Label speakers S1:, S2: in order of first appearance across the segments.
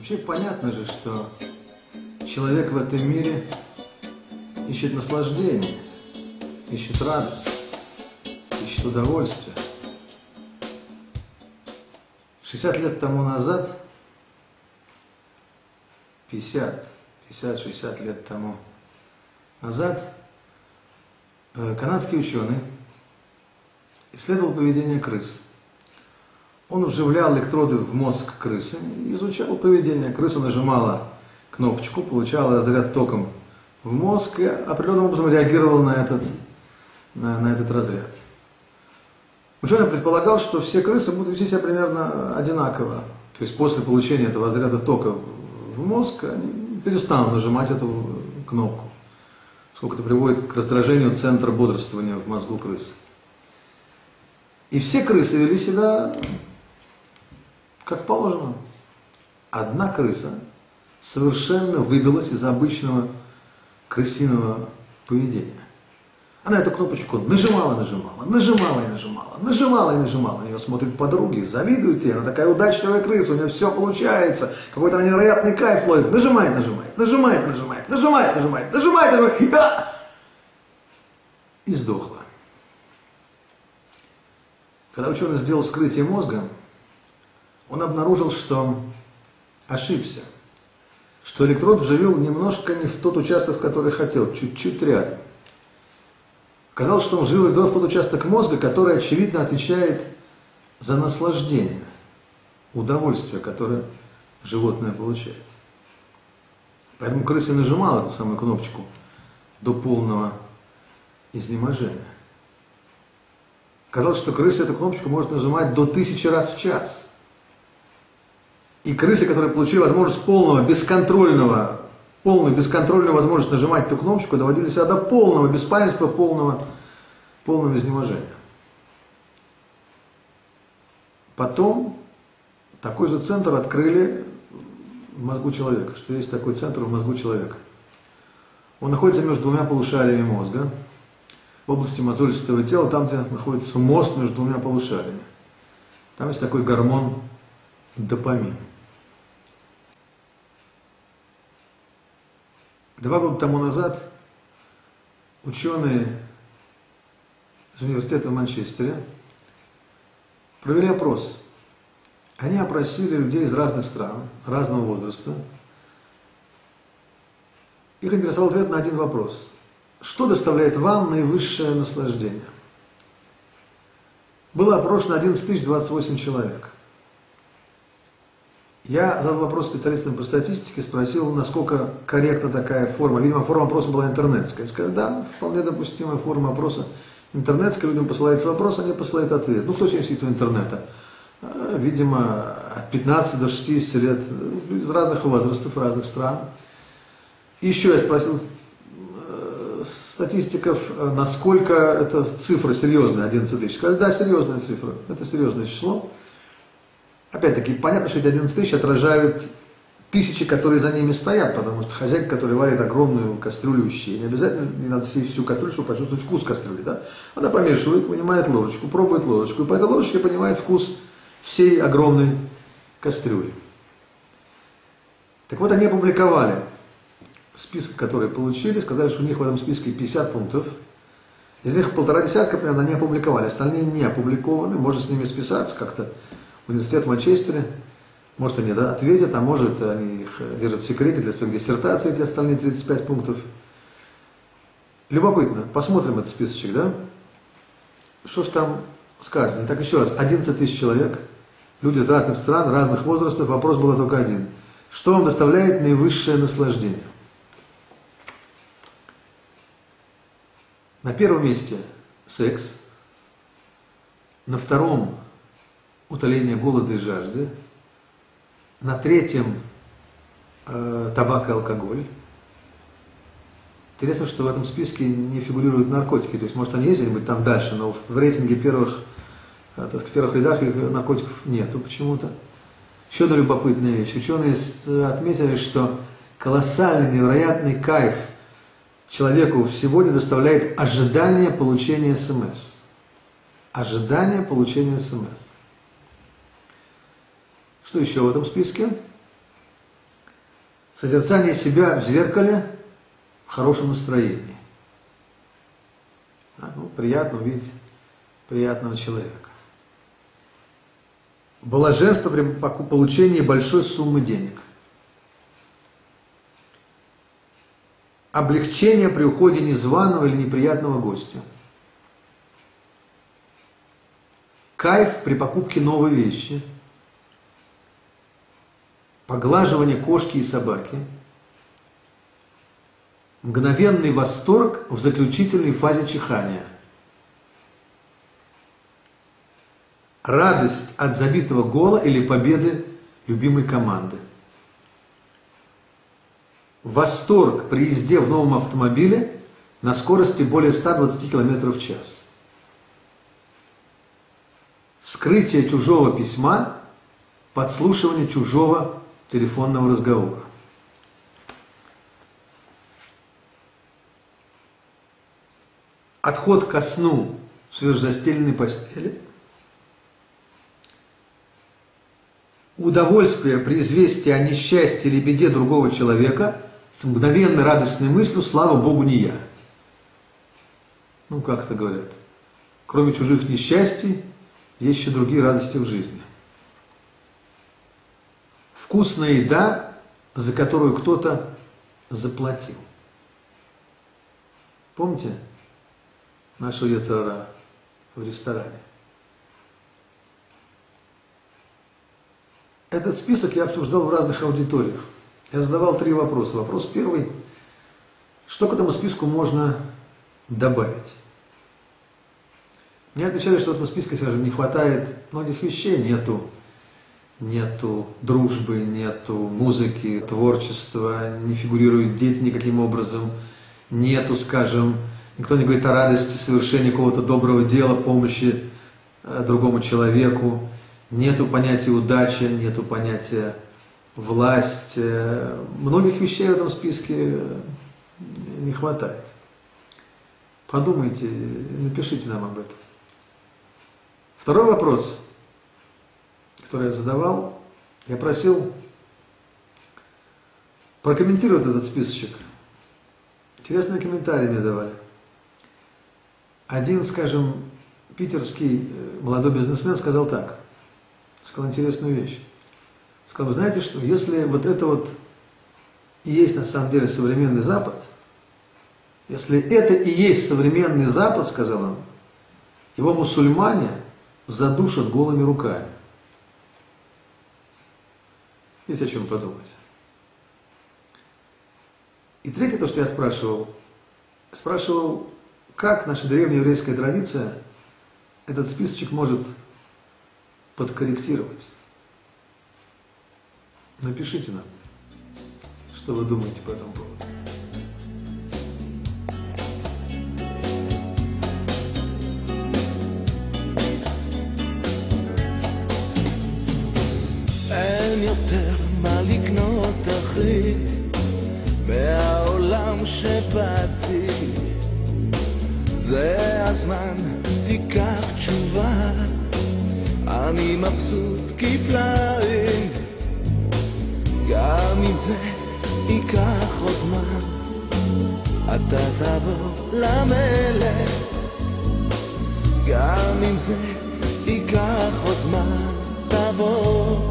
S1: Вообще понятно же, что человек в этом мире ищет наслаждение, ищет радость, ищет удовольствие. 60 лет тому назад, 50, 50-60 лет тому назад, э, канадский ученый исследовал поведение крыс. Он вживлял электроды в мозг крысы изучал поведение. Крыса нажимала кнопочку, получала разряд током в мозг и определенным образом реагировала на этот, на, на этот разряд. Ученый предполагал, что все крысы будут вести себя примерно одинаково. То есть после получения этого разряда тока в мозг они перестанут нажимать эту кнопку. Сколько это приводит к раздражению центра бодрствования в мозгу крысы. И все крысы вели себя как положено. Одна крыса совершенно выбилась из обычного крысиного поведения. Она эту кнопочку нажимала, нажимала, нажимала и нажимала, нажимала и нажимала. На нее смотрят подруги, завидуют ей, она такая удачливая крыса, у нее все получается, какой-то невероятный кайф ловит. Нажимает, нажимает, нажимает, нажимает, нажимает, нажимает, нажимает, нажимает, а! и сдохла. Когда ученый сделал вскрытие мозга, он обнаружил, что ошибся, что электрод вживил немножко не в тот участок, который хотел, чуть-чуть рядом. Казалось, что он вживил электрод в тот участок мозга, который, очевидно, отвечает за наслаждение, удовольствие, которое животное получает. Поэтому крыса нажимала эту самую кнопочку до полного изнеможения. Казалось, что крыса эту кнопочку может нажимать до тысячи раз в час. И крысы, которые получили возможность полного, бесконтрольного, полную бесконтрольную возможность нажимать эту кнопочку, доводили себя до полного беспамятства, полного, полного изнеможения. Потом такой же центр открыли в мозгу человека, что есть такой центр в мозгу человека. Он находится между двумя полушариями мозга, в области мозолистого тела, там, где находится мост между двумя полушариями. Там есть такой гормон допамин. Два года тому назад ученые из университета в Манчестере провели опрос. Они опросили людей из разных стран, разного возраста. Их интересовал ответ на один вопрос. Что доставляет вам наивысшее наслаждение? Было опрошено 11 028 человек. Я задал вопрос специалистам по статистике, спросил, насколько корректна такая форма. Видимо, форма опроса была интернетская. Сказали, да, вполне допустимая форма опроса интернетская. Людям посылается вопрос, они посылают ответ. Ну, кто сегодня сидит у интернета? А, видимо, от 15 до 60 лет. Люди из разных возрастов, разных стран. еще я спросил статистиков, э, насколько эта цифра серьезная, 11 тысяч. Сказали, да, серьезная цифра, это серьезное число. Опять-таки, понятно, что эти 11 тысяч отражают тысячи, которые за ними стоят, потому что хозяйка, которая варит огромную кастрюлю щи, не обязательно не надо съесть всю кастрюлю, чтобы почувствовать вкус кастрюли, да? Она помешивает, вынимает ложечку, пробует ложечку, и по этой ложечке понимает вкус всей огромной кастрюли. Так вот, они опубликовали список, который получили, сказали, что у них в этом списке 50 пунктов. Из них полтора десятка примерно они опубликовали, остальные не опубликованы, можно с ними списаться как-то. Университет в Манчестере, может они да, ответят, а может они их держат в секрете для своих диссертаций, эти остальные 35 пунктов. Любопытно, посмотрим этот списочек, да? Что ж там сказано? Так еще раз, 11 тысяч человек, люди из разных стран, разных возрастов, вопрос был только один. Что вам доставляет наивысшее наслаждение? На первом месте секс, на втором утоление голода и жажды, на третьем э, табак и алкоголь. Интересно, что в этом списке не фигурируют наркотики, то есть, может, они ездили быть там дальше, но в рейтинге первых, э, так, в первых рядах их наркотиков нету почему-то. Еще одна любопытная вещь. Ученые отметили, что колоссальный, невероятный кайф – человеку сегодня доставляет ожидание получения смс. Ожидание получения смс. Что еще в этом списке? созерцание себя в зеркале в хорошем настроении. А, ну, приятно увидеть приятного человека. Блаженство при получении большой суммы денег. Облегчение при уходе незваного или неприятного гостя. Кайф при покупке новой вещи. Поглаживание кошки и собаки. Мгновенный восторг в заключительной фазе чихания. Радость от забитого гола или победы любимой команды. Восторг при езде в новом автомобиле на скорости более 120 км в час. Вскрытие чужого письма, подслушивание чужого телефонного разговора. Отход ко сну в свежезастеленной постели. Удовольствие при известии о несчастье или беде другого человека – с мгновенной радостной мыслью «Слава Богу, не я». Ну, как это говорят. Кроме чужих несчастий, есть еще другие радости в жизни. Вкусная еда, за которую кто-то заплатил. Помните нашего яцерара в ресторане? Этот список я обсуждал в разных аудиториях. Я задавал три вопроса. Вопрос первый. Что к этому списку можно добавить? Мне отвечали, что в этом списке, скажем, не хватает многих вещей. Нету, нету дружбы, нету музыки, творчества, не фигурируют дети никаким образом. Нету, скажем, никто не говорит о радости совершения какого-то доброго дела, помощи э, другому человеку. Нету понятия удачи, нету понятия власть, многих вещей в этом списке э, не хватает. Подумайте, напишите нам об этом. Второй вопрос, который я задавал, я просил прокомментировать этот списочек. Интересные комментарии мне давали. Один, скажем, питерский э, молодой бизнесмен сказал так, сказал интересную вещь сказал, знаете что, если вот это вот и есть на самом деле современный Запад, если это и есть современный Запад, сказал он, его мусульмане задушат голыми руками. Есть о чем подумать. И третье, то, что я спрашивал, спрашивал, как наша древняя еврейская традиция этот списочек может подкорректировать. Напишите нам, что вы думаете по этому поводу.
S2: אין יותר מה לקנות אחי מהעולם שבאתי זה הזמן, תיקח תשובה אני מבסוט כפליים גם אם זה ייקח עוד זמן, אתה תבוא למלך. גם אם זה ייקח עוד זמן, תבוא.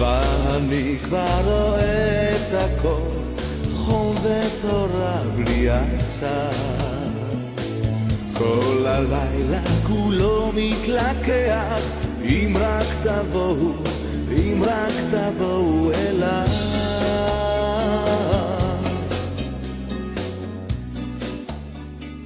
S2: ואני כבר רואה את הכל חום ותורה בלי הצעה כל הלילה כולו מתלקח, אם רק תבואו, אם רק תבואו אליי.